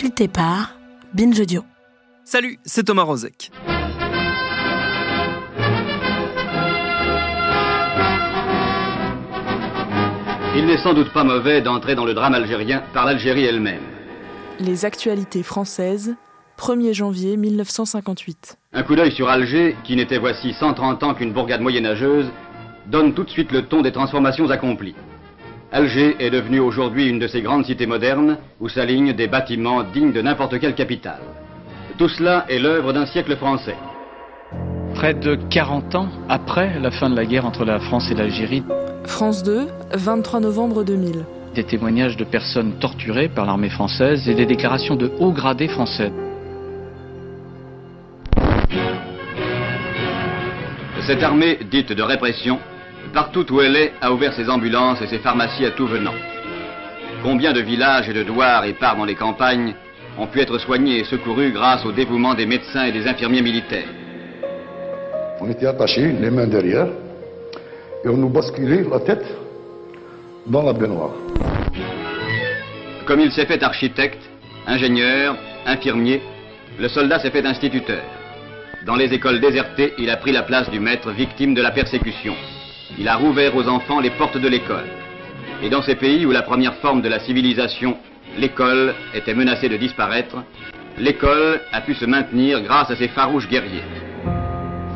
Sculpté par Binge Audio. Salut, c'est Thomas Rozek. Il n'est sans doute pas mauvais d'entrer dans le drame algérien par l'Algérie elle-même. Les actualités françaises, 1er janvier 1958. Un coup d'œil sur Alger, qui n'était voici 130 ans qu'une bourgade moyenâgeuse, donne tout de suite le ton des transformations accomplies. Alger est devenue aujourd'hui une de ces grandes cités modernes où s'alignent des bâtiments dignes de n'importe quelle capitale. Tout cela est l'œuvre d'un siècle français. Près de 40 ans après la fin de la guerre entre la France et l'Algérie, France 2, 23 novembre 2000. des témoignages de personnes torturées par l'armée française et des déclarations de hauts gradés français. Cette armée dite de répression, partout où elle est, a ouvert ses ambulances et ses pharmacies à tout venant. Combien de villages et de douars épars dans les campagnes ont pu être soignés et secourus grâce au dévouement des médecins et des infirmiers militaires On était attachés, les mains derrière, et on nous basculait la tête dans la baignoire. Comme il s'est fait architecte, ingénieur, infirmier, le soldat s'est fait instituteur. Dans les écoles désertées, il a pris la place du maître victime de la persécution. Il a rouvert aux enfants les portes de l'école. Et dans ces pays où la première forme de la civilisation, l'école, était menacée de disparaître, l'école a pu se maintenir grâce à ses farouches guerriers.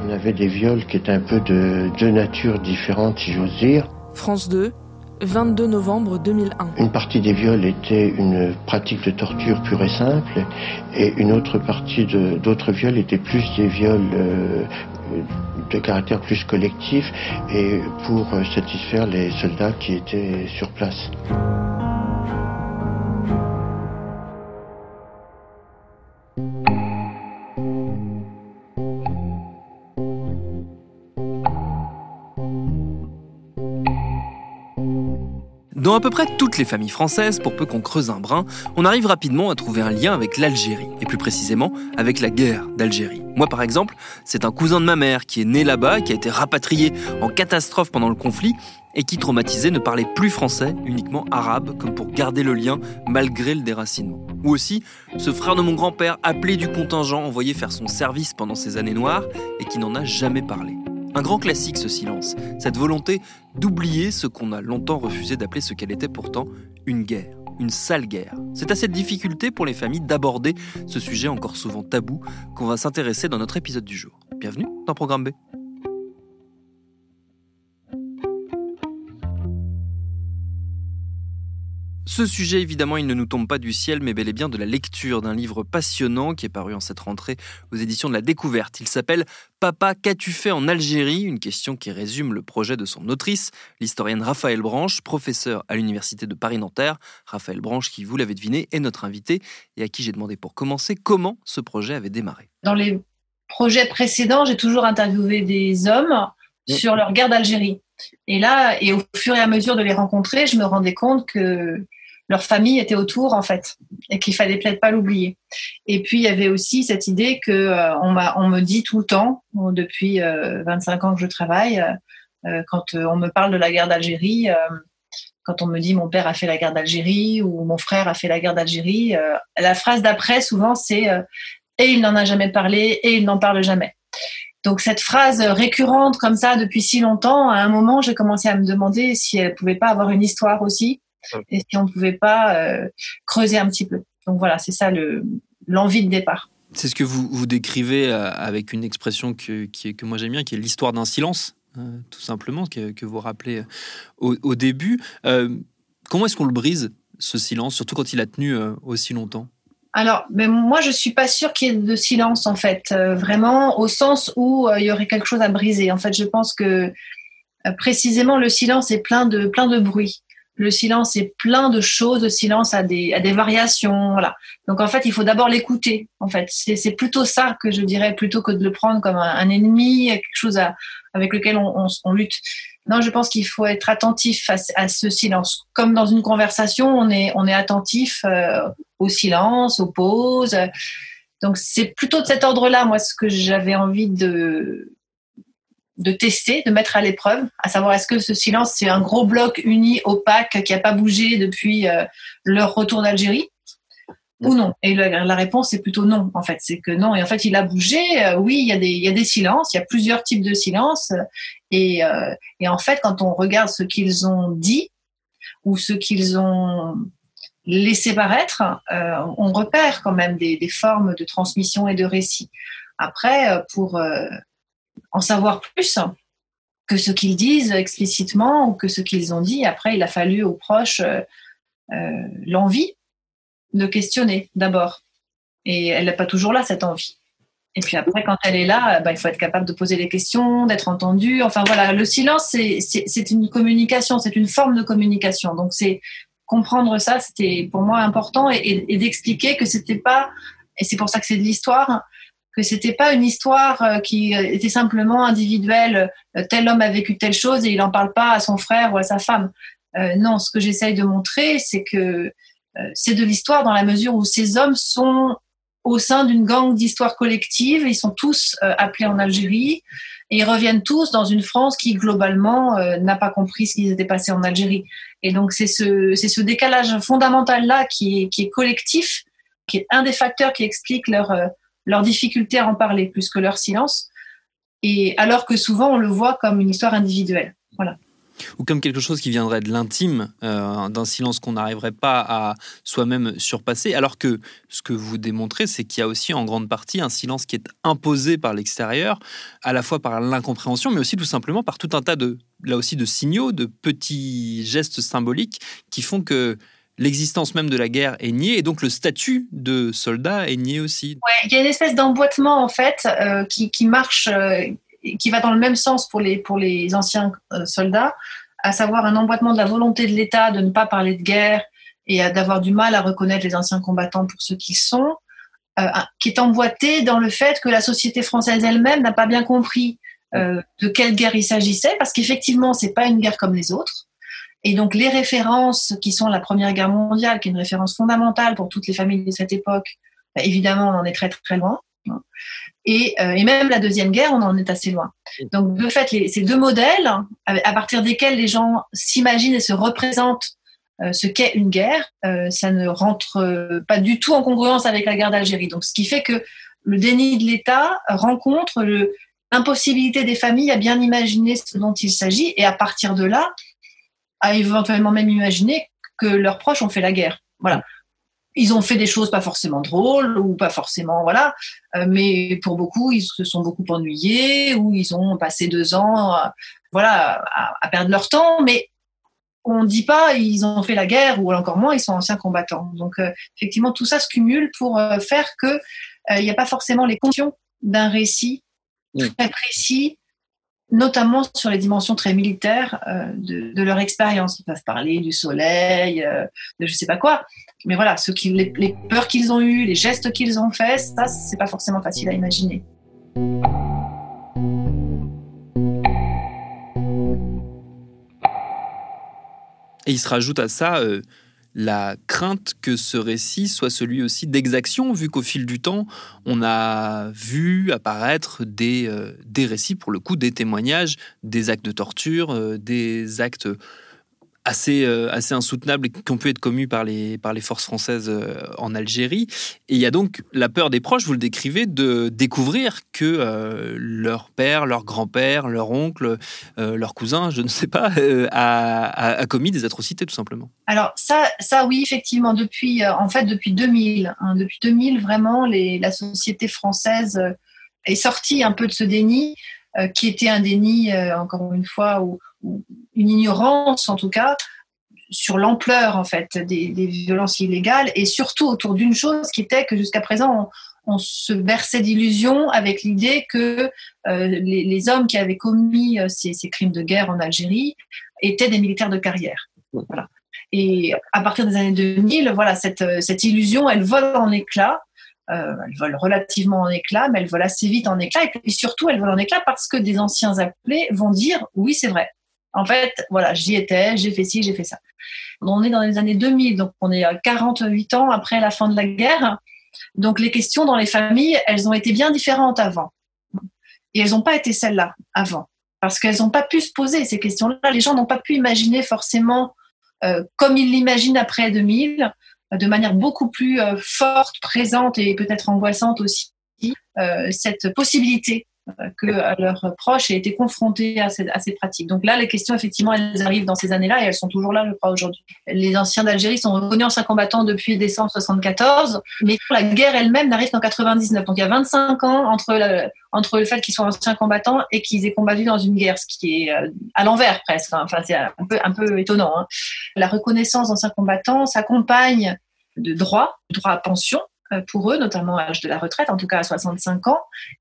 On avait des viols qui étaient un peu de deux natures différentes, si j'ose dire. France 2, 22 novembre 2001. Une partie des viols était une pratique de torture pure et simple, et une autre partie d'autres viols étaient plus des viols euh, de caractère plus collectif et pour euh, satisfaire les soldats qui étaient sur place. Dans à peu près toutes les familles françaises, pour peu qu'on creuse un brin, on arrive rapidement à trouver un lien avec l'Algérie, et plus précisément avec la guerre d'Algérie. Moi par exemple, c'est un cousin de ma mère qui est né là-bas, qui a été rapatrié en catastrophe pendant le conflit, et qui, traumatisé, ne parlait plus français, uniquement arabe, comme pour garder le lien malgré le déracinement. Ou aussi, ce frère de mon grand-père, appelé du contingent, envoyé faire son service pendant ces années noires, et qui n'en a jamais parlé. Un grand classique ce silence, cette volonté d'oublier ce qu'on a longtemps refusé d'appeler ce qu'elle était pourtant une guerre, une sale guerre. C'est à cette difficulté pour les familles d'aborder ce sujet encore souvent tabou qu'on va s'intéresser dans notre épisode du jour. Bienvenue dans Programme B. Ce sujet, évidemment, il ne nous tombe pas du ciel, mais bel et bien de la lecture d'un livre passionnant qui est paru en cette rentrée aux éditions de la Découverte. Il s'appelle Papa, qu'as-tu fait en Algérie? Une question qui résume le projet de son autrice, l'historienne Raphaël Branche, professeur à l'Université de Paris-Nanterre. Raphaël Branche, qui, vous l'avez deviné, est notre invité et à qui j'ai demandé pour commencer comment ce projet avait démarré. Dans les projets précédents, j'ai toujours interviewé des hommes sur leur guerre d'Algérie. Et là, et au fur et à mesure de les rencontrer, je me rendais compte que leur famille était autour en fait et qu'il fallait peut-être pas l'oublier. Et puis il y avait aussi cette idée que euh, on, on me dit tout le temps depuis euh, 25 ans que je travaille, euh, quand euh, on me parle de la guerre d'Algérie, euh, quand on me dit mon père a fait la guerre d'Algérie ou mon frère a fait la guerre d'Algérie, euh, la phrase d'après souvent c'est euh, et il n'en a jamais parlé et il n'en parle jamais. Donc cette phrase récurrente comme ça depuis si longtemps, à un moment j'ai commencé à me demander si elle pouvait pas avoir une histoire aussi et si on pouvait pas euh, creuser un petit peu. Donc voilà, c'est ça le l'envie de départ. C'est ce que vous, vous décrivez euh, avec une expression que, que moi j'aime bien, qui est l'histoire d'un silence, euh, tout simplement, que, que vous rappelez au, au début. Euh, comment est-ce qu'on le brise, ce silence, surtout quand il a tenu euh, aussi longtemps? Alors, mais moi, je suis pas sûre qu'il y ait de silence, en fait, euh, vraiment, au sens où euh, il y aurait quelque chose à briser. En fait, je pense que précisément, le silence est plein de, plein de bruit. Le silence est plein de choses. Le silence a des, a des variations. Voilà. Donc en fait, il faut d'abord l'écouter. En fait, c'est plutôt ça que je dirais plutôt que de le prendre comme un, ennemi, quelque chose avec lequel on, on, lutte. Non, je pense qu'il faut être attentif à, à, ce silence. Comme dans une conversation, on est, on est attentif euh, au silence, aux pauses. Donc c'est plutôt de cet ordre-là, moi, ce que j'avais envie de, de tester, de mettre à l'épreuve, à savoir est-ce que ce silence c'est un gros bloc uni, opaque, qui n'a pas bougé depuis euh, leur retour d'Algérie ou non? Et la, réponse est plutôt non, en fait. C'est que non. Et en fait, il a bougé. Euh, oui, il y, a des, il y a des silences, il y a plusieurs types de silences. Et, euh, et en fait, quand on regarde ce qu'ils ont dit ou ce qu'ils ont laissé paraître, on repère quand même des, des, formes de transmission et de récit. Après, pour en savoir plus que ce qu'ils disent explicitement ou que ce qu'ils ont dit. Après, il a fallu aux proches euh, euh, l'envie de questionner d'abord. Et elle n'a pas toujours là, cette envie. Et puis après, quand elle est là, bah, il faut être capable de poser des questions, d'être entendu. Enfin voilà, le silence, c'est une communication, c'est une forme de communication. Donc c'est comprendre ça, c'était pour moi important et, et d'expliquer que c'était pas, et c'est pour ça que c'est de l'histoire, que c'était pas une histoire euh, qui était simplement individuelle. Euh, tel homme a vécu telle chose et il n'en parle pas à son frère ou à sa femme. Euh, non, ce que j'essaye de montrer, c'est que c'est de l'histoire dans la mesure où ces hommes sont au sein d'une gang d'histoire collective. Ils sont tous appelés en Algérie et ils reviennent tous dans une France qui globalement n'a pas compris ce qui s'était passé en Algérie. Et donc c'est ce ce décalage fondamental là qui est qui est collectif, qui est un des facteurs qui explique leur leur difficulté à en parler plus que leur silence. Et alors que souvent on le voit comme une histoire individuelle. Voilà. Ou comme quelque chose qui viendrait de l'intime, euh, d'un silence qu'on n'arriverait pas à soi-même surpasser, alors que ce que vous démontrez, c'est qu'il y a aussi en grande partie un silence qui est imposé par l'extérieur, à la fois par l'incompréhension, mais aussi tout simplement par tout un tas de, là aussi, de signaux, de petits gestes symboliques qui font que l'existence même de la guerre est niée et donc le statut de soldat est nié aussi. il y a une espèce d'emboîtement en fait euh, qui, marche, euh, qui va dans le même sens pour les, pour les anciens euh, soldats, à savoir un emboîtement de la volonté de l'État de ne pas parler de guerre et d'avoir du mal à reconnaître les anciens combattants pour ce qu'ils sont, qui est emboîté dans le fait que la société française elle-même n'a pas bien compris de quelle guerre il s'agissait, parce qu'effectivement, c'est pas une guerre comme les autres. Et donc les références qui sont la Première Guerre mondiale, qui est une référence fondamentale pour toutes les familles de cette époque, bah, évidemment on en est très très loin. Hein. Et, euh, et, même la Deuxième Guerre, on en est assez loin. Donc de fait, les, ces deux modèles, à, partir desquels les gens s'imaginent et se représentent euh, ce qu'est une guerre, euh, ça ne rentre pas du tout en congruence avec la guerre d'Algérie. Donc ce qui fait que le déni de l'État rencontre l'impossibilité des familles à bien imaginer ce dont il s'agit, et à partir de là, à éventuellement même imaginer que leurs proches ont fait la guerre. Voilà. Ils ont fait des choses pas forcément drôles ou pas forcément voilà, euh, mais pour beaucoup ils se sont beaucoup ennuyés ou ils ont passé deux ans, euh, voilà, à, perdre leur temps. Mais on ne dit pas ils ont fait la guerre ou encore moins ils sont anciens combattants. Donc euh, effectivement tout ça se cumule pour faire que il n'y a pas forcément les conditions d'un récit très précis notamment sur les dimensions très militaires euh, de, leur expérience. Ils peuvent parler du soleil, euh, de je sais pas quoi. Mais voilà, ce qui, les, les peurs qu'ils ont eues, les gestes qu'ils ont faits, ça, c'est pas forcément facile à imaginer. Et il se rajoute à ça euh, la crainte que ce récit soit celui aussi d'exaction, vu qu'au fil du temps, on a vu apparaître des, euh, récits, pour le coup, des témoignages, des actes de torture, euh, des actes assez, euh, assez qui ont pu être commis par les, forces françaises euh, en Algérie. Et il y a donc la peur des proches, vous le décrivez, de découvrir que euh, leur père, leur grand-père, leur oncle, leur cousin, je ne sais pas, a, commis des atrocités tout simplement. Alors ça, ça oui, effectivement, depuis, en fait, depuis 2000, hein, depuis 2000, vraiment, la société française est sortie un peu de ce déni. qui était un déni, encore une fois, où, une ignorance en tout cas sur l'ampleur en fait des, violences illégales et surtout autour d'une chose qui était que jusqu'à présent on, se berçait d'illusions avec l'idée que euh, les, hommes qui avaient commis euh, ces, crimes de guerre en Algérie étaient des militaires de carrière. Voilà. Et à partir des années 2000, voilà, cette, cette illusion, elle vole en éclats. Euh, elle vole relativement en éclats, mais elle vole assez vite en éclats. Et puis surtout, elle vole en éclats parce que des anciens appelés vont dire oui, c'est vrai. En fait, voilà, j'y étais, j'ai fait ci, j'ai fait ça. On est dans les années 2000, donc on est à 48 ans après la fin de la guerre. Donc les questions dans les familles, elles ont été bien différentes avant. Et elles n'ont pas été celles-là avant. Parce qu'elles n'ont pas pu se poser ces questions-là. Les gens n'ont pas pu imaginer forcément euh, comme ils l'imaginent après 2000, de manière beaucoup plus euh, forte, présente et peut-être angoissante aussi, euh, cette possibilité euh, que leurs proches aient été confrontés à ces, à ces, pratiques. Donc là, les questions, effectivement, elles arrivent dans ces années-là et elles sont toujours là, je crois, aujourd'hui. Les anciens d'Algérie sont reconnus anciens combattants depuis décembre 74, mais la guerre elle-même n'arrive qu'en 99. Donc il y a 25 ans entre le, entre le fait qu'ils soient anciens combattants et qu'ils aient combattu dans une guerre, ce qui est euh, à l'envers presque. Hein. Enfin, c'est un peu, un peu étonnant. Hein. La reconnaissance d'anciens combattants s'accompagne de droits, droits à pension, euh, pour eux, notamment à l'âge de la retraite, en tout cas à 65 ans,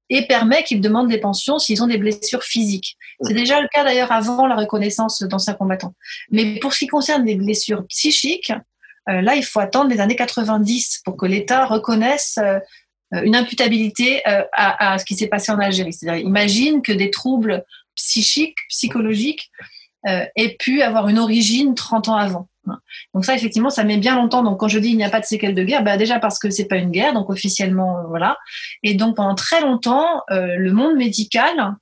et permet qu'ils demandent des pensions s'ils ont des blessures physiques. C'est déjà le cas d'ailleurs avant la reconnaissance d'anciens combattants. Mais pour ce qui concerne les blessures psychiques, euh, là, il faut attendre les années 90 pour que l'État reconnaisse euh, une imputabilité à, ce qui s'est passé en Algérie. C'est-à-dire, imagine que des troubles psychiques, psychologiques, aient pu avoir une origine 30 ans avant. Donc ça, effectivement, ça met bien longtemps. Donc quand je dis il n'y a pas de séquelles de guerre, bah déjà parce que c'est pas une guerre, donc officiellement, euh, voilà. Et donc pendant très longtemps, euh, le monde médical,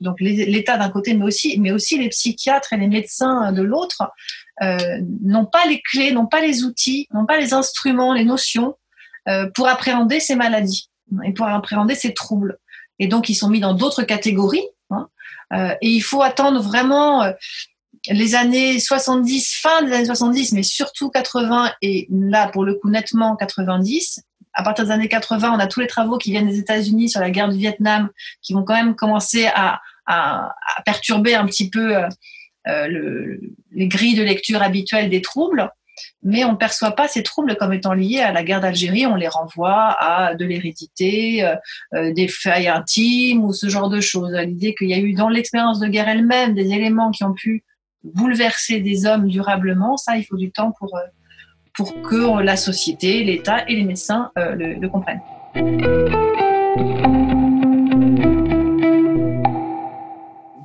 donc l'État d'un côté, mais aussi, mais aussi les psychiatres et les médecins de l'autre, euh, n'ont pas les clés, n'ont pas les outils, n'ont pas les instruments, les notions pour appréhender ces maladies et pour appréhender ces troubles. Et donc ils sont mis dans d'autres catégories. Hein, et il faut attendre vraiment les années 70, fin des années 70, mais surtout 80, et là, pour le coup, nettement 90. À partir des années 80, on a tous les travaux qui viennent des États-Unis sur la guerre du Vietnam, qui vont quand même commencer à, perturber un petit peu euh, euh, les grilles de lecture habituelles des troubles. Mais on ne perçoit pas ces troubles comme étant liés à la guerre d'Algérie. On les renvoie à de l'hérédité, euh, des failles intimes ou ce genre de choses. À l'idée qu'il y a eu dans l'expérience de guerre elle-même des éléments qui ont pu bouleverser des hommes durablement, ça, il faut du temps pour, euh, pour que la société, l'État et les médecins euh, le, comprennent.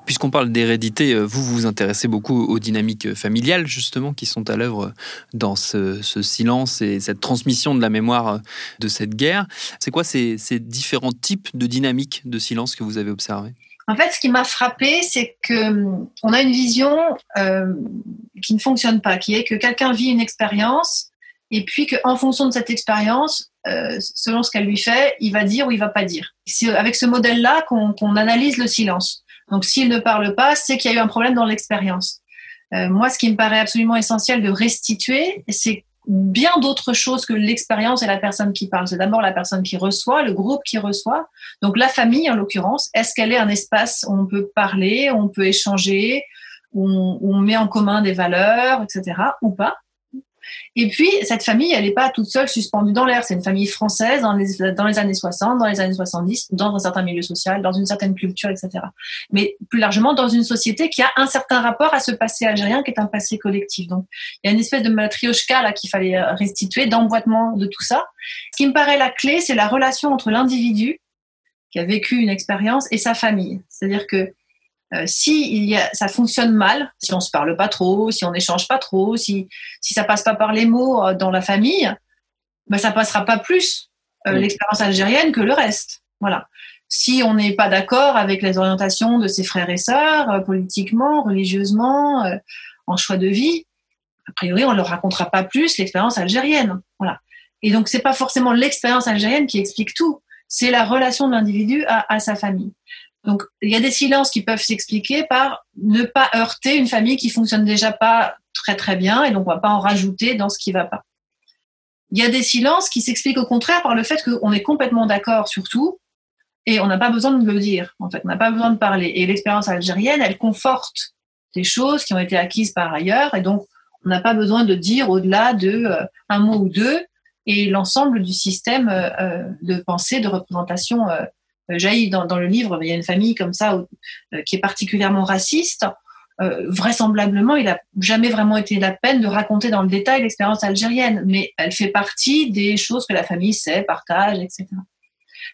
Puisqu'on parle d'hérédité, euh, vous vous intéressez beaucoup aux dynamiques familiales, justement, qui sont à l'œuvre dans ce, silence et cette transmission de la mémoire de cette guerre. C'est quoi ces, ces différents types de dynamiques de silence que vous avez observés? En fait, ce qui m'a frappé, c'est que hum, on a une vision euh, qui ne fonctionne pas, qui est que quelqu'un vit une expérience et puis qu'en fonction de cette expérience, euh, selon ce qu'elle lui fait, il va dire ou il va pas dire. C'est avec ce modèle-là qu'on analyse le silence. Donc, s'il ne parle pas, c'est qu'il y a eu un problème dans l'expérience. Euh, moi, ce qui me paraît absolument essentiel de restituer, c'est bien d'autres choses que l'expérience et la personne qui parle. C'est d'abord la personne qui reçoit, le groupe qui reçoit. Donc la famille, en l'occurrence, est-ce qu'elle est un espace où on peut parler, où on peut échanger, où on, met en commun des valeurs, etc., ou pas? Et puis, cette famille, elle n'est pas toute seule suspendue dans l'air. C'est une famille française dans les, années 60, dans les années 70, dans un certain milieu social, dans une certaine culture, etc. Mais plus largement, dans une société qui a un certain rapport à ce passé algérien qui est un passé collectif. Donc, il y a une espèce de matrioshka là qu'il fallait euh, restituer, d'emboîtement de tout ça. Ce qui me paraît la clé, c'est la relation entre l'individu qui a vécu une expérience et sa famille. C'est-à-dire que euh, si il y a, ça fonctionne mal, si on se parle pas trop, si on n'échange pas trop, si si ça passe pas par les mots euh, dans la famille, ben ça passera pas plus euh, l'expérience algérienne que le reste. Voilà. Si on n'est pas d'accord avec les orientations de ses frères et sœurs, politiquement, religieusement, en choix de vie, a priori, on leur racontera pas plus l'expérience algérienne. Voilà. Et donc, c'est pas forcément l'expérience algérienne qui explique tout. C'est la relation de l'individu à, à sa famille. Donc, il y a des silences qui peuvent s'expliquer par ne pas heurter une famille qui fonctionne déjà pas très très bien et donc on va pas en rajouter dans ce qui va pas. Il y a des silences qui s'expliquent au contraire par le fait qu'on est complètement d'accord sur tout et on n'a pas besoin de le dire. En fait, on n'a pas besoin de parler. Et l'expérience algérienne, elle conforte des choses qui ont été acquises par ailleurs et donc On n'a pas besoin de dire au-delà de un mot ou deux et l'ensemble du système de pensée, de représentation jaillit. Dans, dans, le livre, il y a une famille comme ça qui est particulièrement raciste. Euh, vraisemblablement, il n'a jamais vraiment été la peine de raconter dans le détail l'expérience algérienne, mais elle fait partie des choses que la famille sait, partage, etc.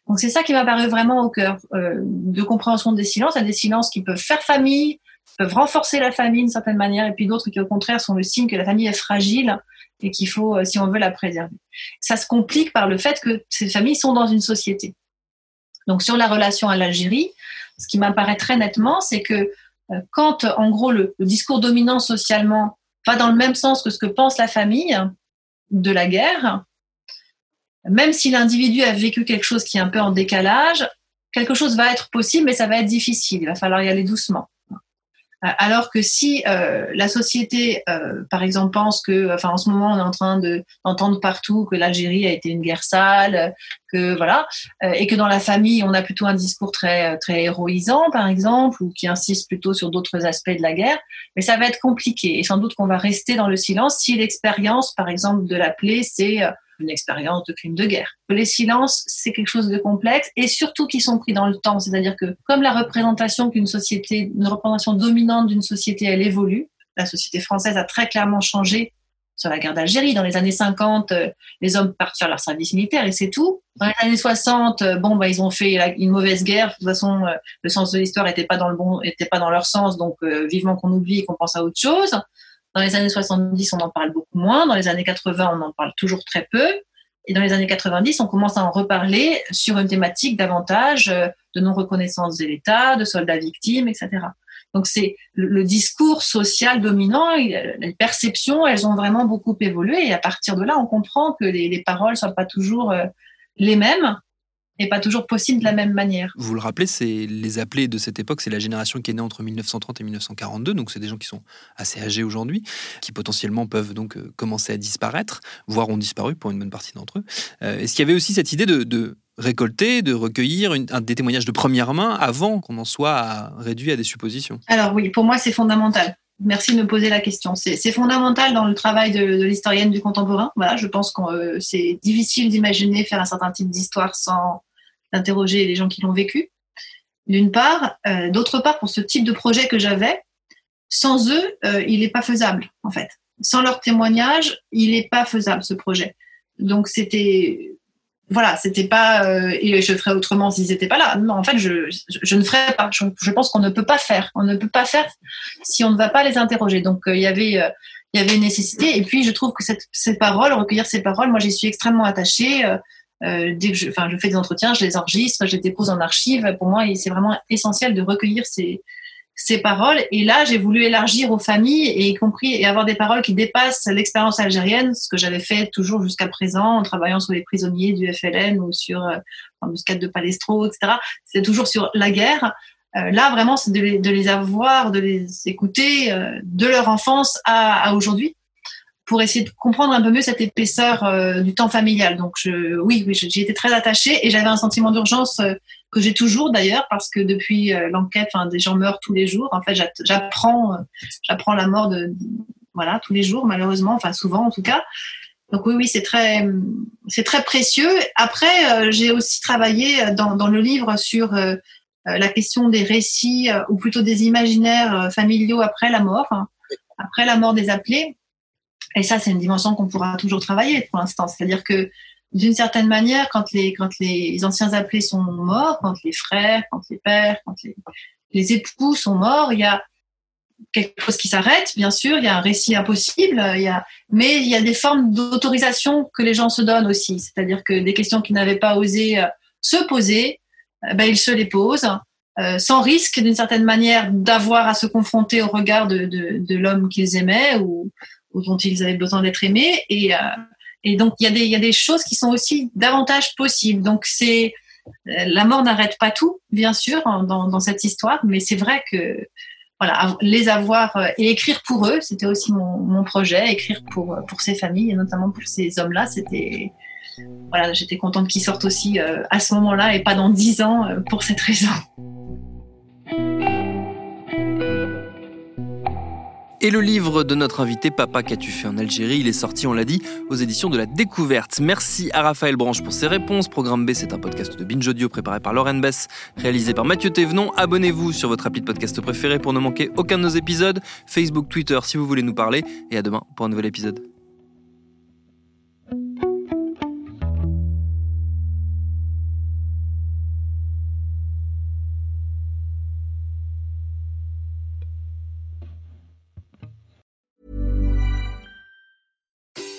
Donc c'est ça qui m'a paru vraiment au cœur euh, de compréhension des silences. A des silences qui peuvent faire famille, peuvent renforcer la famille d'une certaine manière, et puis d'autres qui au contraire sont le signe que la famille est fragile et qu'il faut, euh, si on veut, la préserver. Ça se complique par le fait que ces familles sont dans une société. Donc sur la relation à l'Algérie, ce qui m'apparaît très nettement, c'est que euh, quand, en gros, le, discours dominant socialement va dans le même sens que ce que pense la famille de la guerre, même si l'individu a vécu quelque chose qui est un peu en décalage, quelque chose va être possible, mais ça va être difficile. Il va falloir y aller doucement. Euh, alors que si euh, la société, euh, par exemple, pense que, enfin, en ce moment, on est en train de d'entendre partout que l'Algérie a été une guerre sale, que voilà, et que dans la famille, on a plutôt un discours très très héroïsant, par exemple, ou qui insiste plutôt sur d'autres aspects de la guerre, mais ça va être compliqué. Et sans doute qu'on va rester dans le silence si l'expérience, par exemple, de la plaie, c'est une expérience de crime de guerre. Les silences, c'est quelque chose de complexe et surtout qui sont pris dans le temps. C'est-à-dire que comme la représentation qu'une société, une représentation dominante d'une société, elle évolue, la société française a très clairement changé sur la guerre d'Algérie. Dans les années 50, euh, les hommes partent faire leur service militaire et c'est tout. Dans les années 60, euh, bon, bah, ils ont fait une mauvaise guerre. De toute façon, euh, le sens de l'histoire n'était pas dans le bon, était pas dans leur sens. Donc, vivement qu'on oublie et qu'on pense à autre chose. Dans les années 70, on en parle beaucoup moins. Dans les années 80, on en parle toujours très peu. Et dans les années 90, on commence à en reparler sur une thématique davantage euh, de non-reconnaissance de l'État, de soldats victimes, etc. Donc c'est le, discours social dominant, les perceptions, elles ont vraiment beaucoup évolué. Et à partir de là, on comprend que les, les paroles ne sont pas toujours euh, les mêmes et pas toujours possible de la même manière. Vous le rappelez, c'est les appelés de cette époque, c'est la génération qui est née entre 1930 et 1942, donc c'est des gens qui sont assez âgés aujourd'hui, qui potentiellement peuvent donc euh, commencer à disparaître, voire ont disparu pour une bonne partie d'entre eux. Euh, est-ce qu'il y avait aussi cette idée de, récolter, de recueillir des témoignages de première main avant qu'on en soit réduit à des suppositions? Alors oui, pour moi c'est fondamental. Merci de me poser la question. C'est fondamental dans le travail de, de l'historienne du contemporain. Voilà, je pense que euh, c'est difficile d'imaginer faire un certain type d'histoire sans d'interroger les gens qui l'ont vécu, d'une part. Euh, d'autre part, pour ce type de projet que j'avais, sans eux, euh, il n'est pas faisable, en fait. Sans leur témoignage, il n'est pas faisable, ce projet. Donc, c'était. Voilà, c'était pas. Euh, et je ferais autrement s'ils n'étaient pas là. Non, en fait, je, ne ferais pas. Je, pense qu'on ne peut pas faire. On ne peut pas faire si on ne va pas les interroger. Donc, il y avait. il y avait une nécessité. Et puis, je trouve que ces paroles, recueillir ces paroles, moi, j'y suis extrêmement attachée. Euh, dès que je, enfin, je fais des entretiens, je les enregistre, je les dépose en archive. Pour moi, c'est vraiment essentiel de recueillir ces, ces paroles. Et là, j'ai voulu élargir aux familles et y compris et avoir des paroles qui dépassent l'expérience algérienne, ce que j'avais fait toujours jusqu'à présent en travaillant sur les prisonniers du FLN ou sur euh, Muscat de Palestro, etc. C'est toujours sur la guerre. Euh, là, vraiment, c'est de de les, avoir, de les écouter euh, de leur enfance à, à aujourd'hui pour essayer de comprendre un peu mieux cette épaisseur euh, du temps familial. Donc, oui, oui j'y étais très attachée et j'avais un sentiment d'urgence euh, que j'ai toujours d'ailleurs parce que depuis euh, l'enquête, des gens meurent tous les jours. En fait, j'apprends, j'apprends la mort de, voilà, tous les jours, malheureusement, enfin souvent en tout cas. Donc oui, oui, c'est très, c'est très précieux. Après, j'ai aussi travaillé dans, dans, le livre sur la question des récits ou plutôt des imaginaires familiaux après la mort, hein, après la mort des appelés. Et ça, c'est une dimension qu'on pourra toujours travailler pour l'instant. C'est-à-dire que d'une certaine manière, quand les, quand les anciens appelés sont morts, quand les frères, quand les pères, quand les, époux sont morts, il y a quelque chose qui s'arrête, bien sûr, il y a un récit impossible, il y a, mais il y a des formes d'autorisation que les gens se donnent aussi. C'est-à-dire que des questions qu'ils n'avaient pas osé euh, se poser, euh, ben, ils se les posent. Euh, sans risque d'une certaine manière d'avoir à se confronter au regard de, de, de l'homme qu'ils aimaient ou, dont ils avaient besoin d'être aimés. Et, euh, et donc, il y, y a des choses qui sont aussi davantage possibles. Donc, c'est euh, la mort n'arrête pas tout, bien sûr, dans, dans cette histoire, mais c'est vrai que voilà, les avoir euh, et écrire pour eux, c'était aussi mon, mon, projet, écrire pour, pour ces familles et notamment pour ces hommes-là, c'était voilà, j'étais contente qu'ils sortent aussi à ce moment-là et pas dans dix ans pour cette raison. Et le livre de notre invité, Papa qu'as-tu fait en Algérie, il est sorti, on l'a dit, aux éditions de la Découverte. Merci à Raphaël Branche pour ses réponses. Programme B, c'est un podcast de Binge Audio préparé par Lauren Bess, réalisé par Mathieu Thévenon. Abonnez-vous sur votre appli de podcast préféré pour ne manquer aucun de nos épisodes. Facebook, Twitter si vous voulez nous parler. Et à demain pour un nouvel épisode.